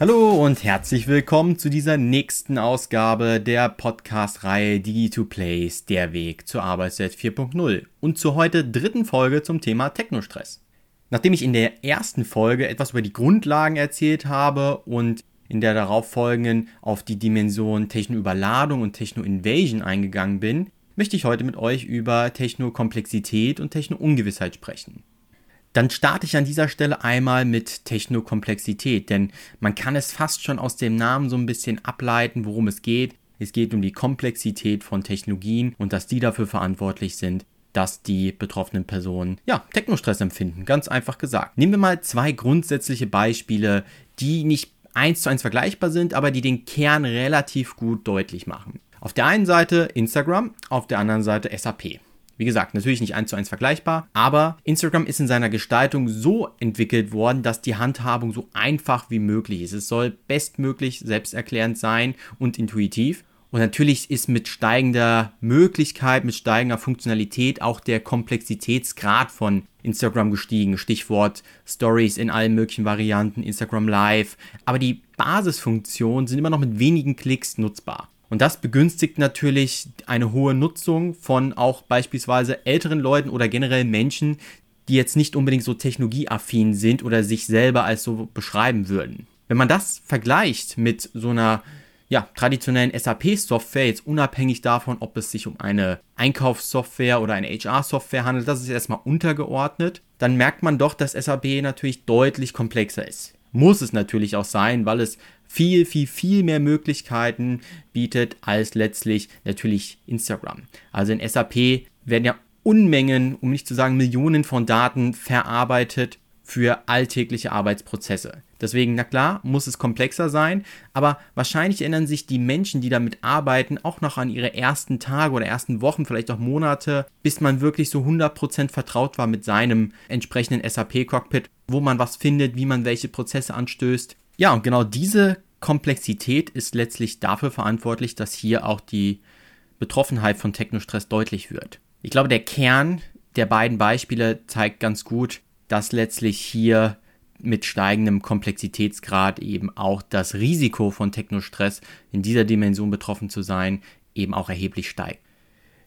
Hallo und herzlich willkommen zu dieser nächsten Ausgabe der Podcast-Reihe Digi2Plays, der Weg zur Arbeitswelt 4.0 und zur heute dritten Folge zum Thema Technostress. Nachdem ich in der ersten Folge etwas über die Grundlagen erzählt habe und in der darauffolgenden auf die Dimension Techno-Überladung und Techno-Invasion eingegangen bin, möchte ich heute mit euch über Techno-Komplexität und Techno-Ungewissheit sprechen. Dann starte ich an dieser Stelle einmal mit Technokomplexität, denn man kann es fast schon aus dem Namen so ein bisschen ableiten, worum es geht. Es geht um die Komplexität von Technologien und dass die dafür verantwortlich sind, dass die betroffenen Personen ja Technostress empfinden, ganz einfach gesagt. Nehmen wir mal zwei grundsätzliche Beispiele, die nicht eins zu eins vergleichbar sind, aber die den Kern relativ gut deutlich machen. Auf der einen Seite Instagram, auf der anderen Seite SAP. Wie gesagt, natürlich nicht eins zu eins vergleichbar, aber Instagram ist in seiner Gestaltung so entwickelt worden, dass die Handhabung so einfach wie möglich ist. Es soll bestmöglich selbsterklärend sein und intuitiv. Und natürlich ist mit steigender Möglichkeit, mit steigender Funktionalität auch der Komplexitätsgrad von Instagram gestiegen. Stichwort Stories in allen möglichen Varianten, Instagram Live. Aber die Basisfunktionen sind immer noch mit wenigen Klicks nutzbar. Und das begünstigt natürlich eine hohe Nutzung von auch beispielsweise älteren Leuten oder generell Menschen, die jetzt nicht unbedingt so technologieaffin sind oder sich selber als so beschreiben würden. Wenn man das vergleicht mit so einer ja, traditionellen SAP-Software, jetzt unabhängig davon, ob es sich um eine Einkaufssoftware oder eine HR-Software handelt, das ist erstmal untergeordnet, dann merkt man doch, dass SAP natürlich deutlich komplexer ist. Muss es natürlich auch sein, weil es viel, viel, viel mehr Möglichkeiten bietet als letztlich natürlich Instagram. Also in SAP werden ja Unmengen, um nicht zu sagen Millionen von Daten verarbeitet für alltägliche Arbeitsprozesse. Deswegen, na klar, muss es komplexer sein, aber wahrscheinlich erinnern sich die Menschen, die damit arbeiten, auch noch an ihre ersten Tage oder ersten Wochen, vielleicht auch Monate, bis man wirklich so 100% vertraut war mit seinem entsprechenden SAP-Cockpit, wo man was findet, wie man welche Prozesse anstößt. Ja, und genau diese Komplexität ist letztlich dafür verantwortlich, dass hier auch die Betroffenheit von Technostress deutlich wird. Ich glaube, der Kern der beiden Beispiele zeigt ganz gut, dass letztlich hier mit steigendem Komplexitätsgrad eben auch das Risiko von Technostress in dieser Dimension betroffen zu sein eben auch erheblich steigt.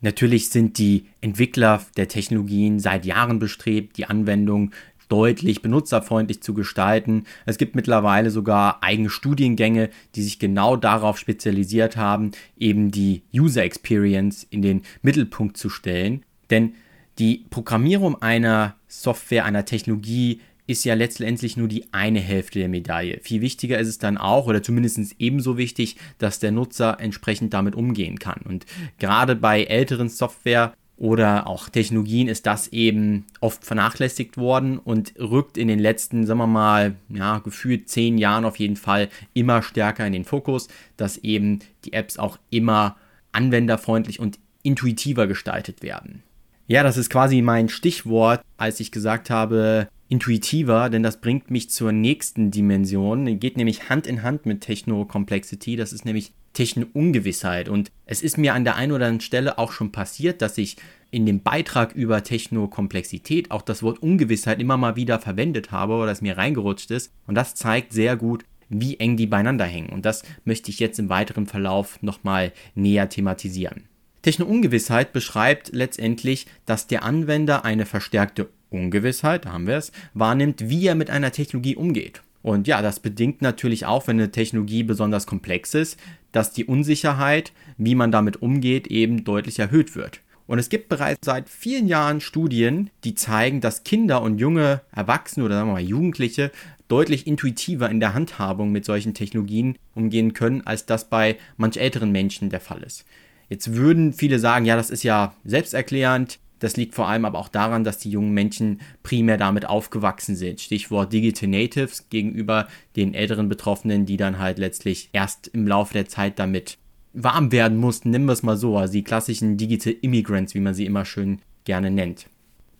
Natürlich sind die Entwickler der Technologien seit Jahren bestrebt, die Anwendung deutlich benutzerfreundlich zu gestalten. Es gibt mittlerweile sogar eigene Studiengänge, die sich genau darauf spezialisiert haben, eben die User Experience in den Mittelpunkt zu stellen. Denn die Programmierung einer Software, einer Technologie ist ja letztendlich nur die eine Hälfte der Medaille. Viel wichtiger ist es dann auch, oder zumindest ebenso wichtig, dass der Nutzer entsprechend damit umgehen kann. Und gerade bei älteren Software oder auch Technologien ist das eben oft vernachlässigt worden und rückt in den letzten, sagen wir mal, ja, gefühlt zehn Jahren auf jeden Fall immer stärker in den Fokus, dass eben die Apps auch immer anwenderfreundlich und intuitiver gestaltet werden. Ja, das ist quasi mein Stichwort, als ich gesagt habe, intuitiver, denn das bringt mich zur nächsten Dimension. Geht nämlich Hand in Hand mit Techno-Complexity. Das ist nämlich Techno-Ungewissheit. Und es ist mir an der einen oder anderen Stelle auch schon passiert, dass ich in dem Beitrag über Techno-Komplexität auch das Wort Ungewissheit immer mal wieder verwendet habe oder es mir reingerutscht ist. Und das zeigt sehr gut, wie eng die beieinander hängen. Und das möchte ich jetzt im weiteren Verlauf nochmal näher thematisieren. Techno-Ungewissheit beschreibt letztendlich, dass der Anwender eine verstärkte Ungewissheit, da haben wir es, wahrnimmt, wie er mit einer Technologie umgeht. Und ja, das bedingt natürlich auch, wenn eine Technologie besonders komplex ist, dass die Unsicherheit, wie man damit umgeht, eben deutlich erhöht wird. Und es gibt bereits seit vielen Jahren Studien, die zeigen, dass Kinder und junge Erwachsene oder sagen wir mal Jugendliche deutlich intuitiver in der Handhabung mit solchen Technologien umgehen können, als das bei manch älteren Menschen der Fall ist. Jetzt würden viele sagen, ja, das ist ja selbsterklärend. Das liegt vor allem aber auch daran, dass die jungen Menschen primär damit aufgewachsen sind. Stichwort Digital Natives gegenüber den älteren Betroffenen, die dann halt letztlich erst im Laufe der Zeit damit warm werden mussten, nennen wir es mal so, also die klassischen Digital Immigrants, wie man sie immer schön gerne nennt.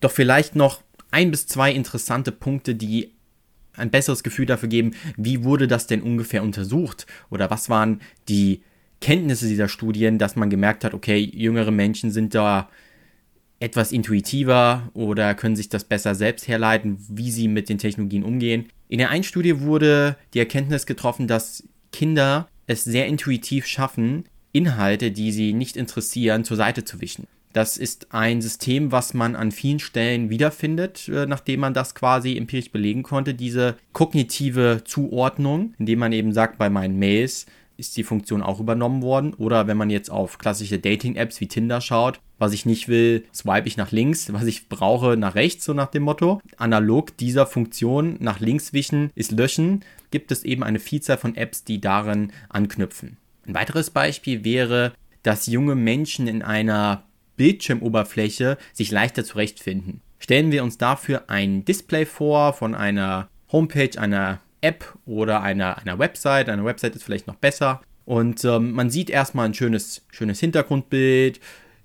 Doch vielleicht noch ein bis zwei interessante Punkte, die ein besseres Gefühl dafür geben, wie wurde das denn ungefähr untersucht oder was waren die Kenntnisse dieser Studien, dass man gemerkt hat, okay, jüngere Menschen sind da etwas intuitiver oder können sich das besser selbst herleiten, wie sie mit den Technologien umgehen. In der einen Studie wurde die Erkenntnis getroffen, dass Kinder es sehr intuitiv schaffen, Inhalte, die sie nicht interessieren, zur Seite zu wischen. Das ist ein System, was man an vielen Stellen wiederfindet, äh, nachdem man das quasi empirisch belegen konnte, diese kognitive Zuordnung, indem man eben sagt, bei meinen Mails ist die Funktion auch übernommen worden. Oder wenn man jetzt auf klassische Dating-Apps wie Tinder schaut, was ich nicht will, swipe ich nach links, was ich brauche nach rechts, so nach dem Motto. Analog dieser Funktion nach links wischen ist löschen, gibt es eben eine Vielzahl von Apps, die darin anknüpfen. Ein weiteres Beispiel wäre, dass junge Menschen in einer Bildschirmoberfläche sich leichter zurechtfinden. Stellen wir uns dafür ein Display vor von einer Homepage, einer App oder einer, einer Website. Eine Website ist vielleicht noch besser. Und ähm, man sieht erstmal ein schönes, schönes Hintergrundbild,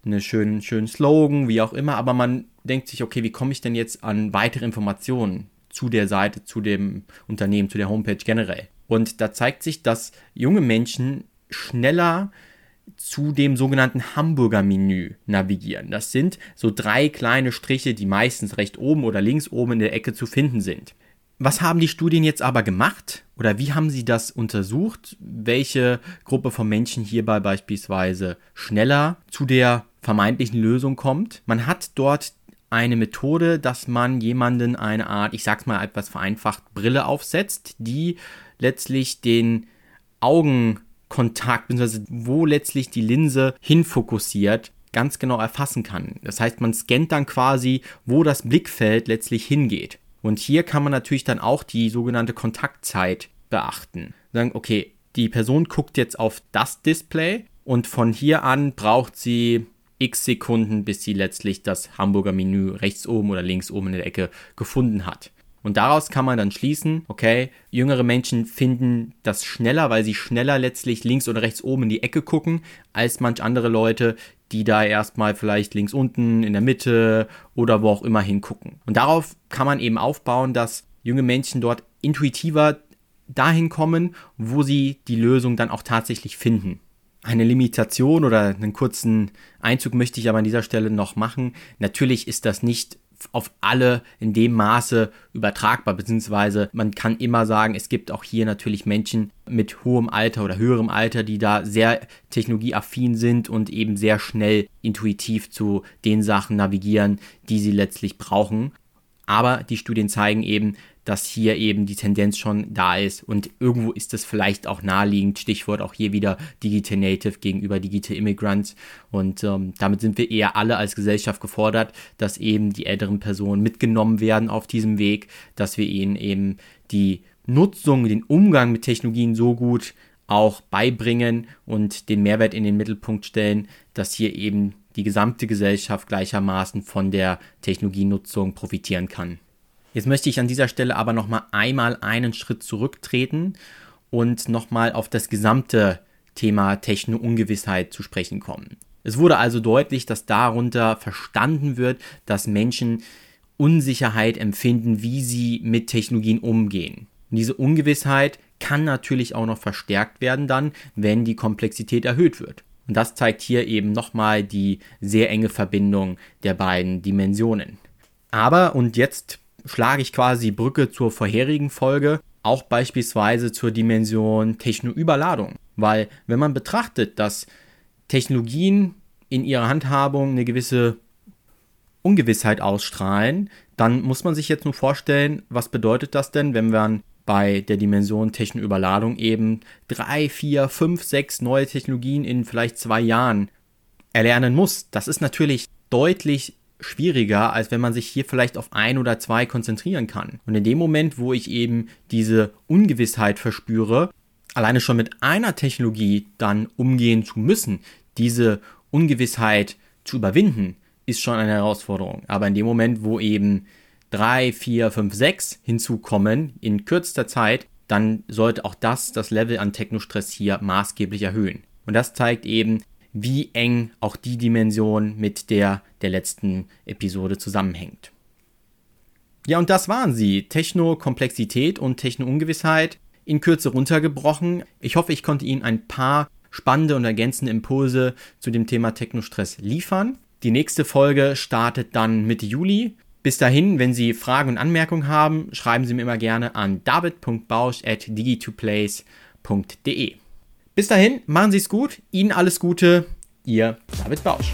einen schönen, schönen Slogan, wie auch immer, aber man denkt sich, okay, wie komme ich denn jetzt an weitere Informationen zu der Seite, zu dem Unternehmen, zu der Homepage generell? Und da zeigt sich, dass junge Menschen schneller zu dem sogenannten Hamburger Menü navigieren. Das sind so drei kleine Striche, die meistens rechts oben oder links oben in der Ecke zu finden sind. Was haben die Studien jetzt aber gemacht oder wie haben sie das untersucht? Welche Gruppe von Menschen hierbei beispielsweise schneller zu der vermeintlichen Lösung kommt? Man hat dort eine Methode, dass man jemanden eine Art, ich sag's mal etwas vereinfacht, Brille aufsetzt, die letztlich den Augen Kontakt, beziehungsweise wo letztlich die Linse hinfokussiert, ganz genau erfassen kann. Das heißt, man scannt dann quasi, wo das Blickfeld letztlich hingeht. Und hier kann man natürlich dann auch die sogenannte Kontaktzeit beachten. Sagen, okay, die Person guckt jetzt auf das Display und von hier an braucht sie x Sekunden, bis sie letztlich das Hamburger Menü rechts oben oder links oben in der Ecke gefunden hat. Und daraus kann man dann schließen, okay, jüngere Menschen finden das schneller, weil sie schneller letztlich links oder rechts oben in die Ecke gucken, als manch andere Leute, die da erstmal vielleicht links unten, in der Mitte oder wo auch immer hingucken. Und darauf kann man eben aufbauen, dass junge Menschen dort intuitiver dahin kommen, wo sie die Lösung dann auch tatsächlich finden. Eine Limitation oder einen kurzen Einzug möchte ich aber an dieser Stelle noch machen. Natürlich ist das nicht auf alle in dem Maße übertragbar, beziehungsweise man kann immer sagen, es gibt auch hier natürlich Menschen mit hohem Alter oder höherem Alter, die da sehr technologieaffin sind und eben sehr schnell intuitiv zu den Sachen navigieren, die sie letztlich brauchen. Aber die Studien zeigen eben, dass hier eben die Tendenz schon da ist und irgendwo ist es vielleicht auch naheliegend. Stichwort auch hier wieder Digital Native gegenüber Digital Immigrants und ähm, damit sind wir eher alle als Gesellschaft gefordert, dass eben die älteren Personen mitgenommen werden auf diesem Weg, dass wir ihnen eben die Nutzung, den Umgang mit Technologien so gut auch beibringen und den Mehrwert in den Mittelpunkt stellen, dass hier eben die gesamte Gesellschaft gleichermaßen von der Technologienutzung profitieren kann. Jetzt möchte ich an dieser Stelle aber nochmal einmal einen Schritt zurücktreten und nochmal auf das gesamte Thema Techno-Ungewissheit zu sprechen kommen. Es wurde also deutlich, dass darunter verstanden wird, dass Menschen Unsicherheit empfinden, wie sie mit Technologien umgehen. Und diese Ungewissheit kann natürlich auch noch verstärkt werden dann, wenn die Komplexität erhöht wird. Und das zeigt hier eben nochmal die sehr enge Verbindung der beiden Dimensionen. Aber, und jetzt schlage ich quasi Brücke zur vorherigen Folge, auch beispielsweise zur Dimension Technoüberladung. Weil wenn man betrachtet, dass Technologien in ihrer Handhabung eine gewisse Ungewissheit ausstrahlen, dann muss man sich jetzt nur vorstellen, was bedeutet das denn, wenn man bei der Dimension Technoüberladung eben drei, vier, fünf, sechs neue Technologien in vielleicht zwei Jahren erlernen muss. Das ist natürlich deutlich schwieriger, als wenn man sich hier vielleicht auf ein oder zwei konzentrieren kann. Und in dem Moment, wo ich eben diese Ungewissheit verspüre, alleine schon mit einer Technologie dann umgehen zu müssen, diese Ungewissheit zu überwinden, ist schon eine Herausforderung. Aber in dem Moment, wo eben drei, vier, fünf, sechs hinzukommen in kürzester Zeit, dann sollte auch das das Level an Technostress hier maßgeblich erhöhen. Und das zeigt eben, wie eng auch die Dimension mit der der letzten Episode zusammenhängt. Ja, und das waren sie. Techno-Komplexität und Techno-Ungewissheit in Kürze runtergebrochen. Ich hoffe, ich konnte Ihnen ein paar spannende und ergänzende Impulse zu dem Thema Technostress liefern. Die nächste Folge startet dann Mitte Juli. Bis dahin, wenn Sie Fragen und Anmerkungen haben, schreiben Sie mir immer gerne an david.bausch at digi2place.de. Bis dahin, machen Sie es gut, Ihnen alles Gute, Ihr David Bausch.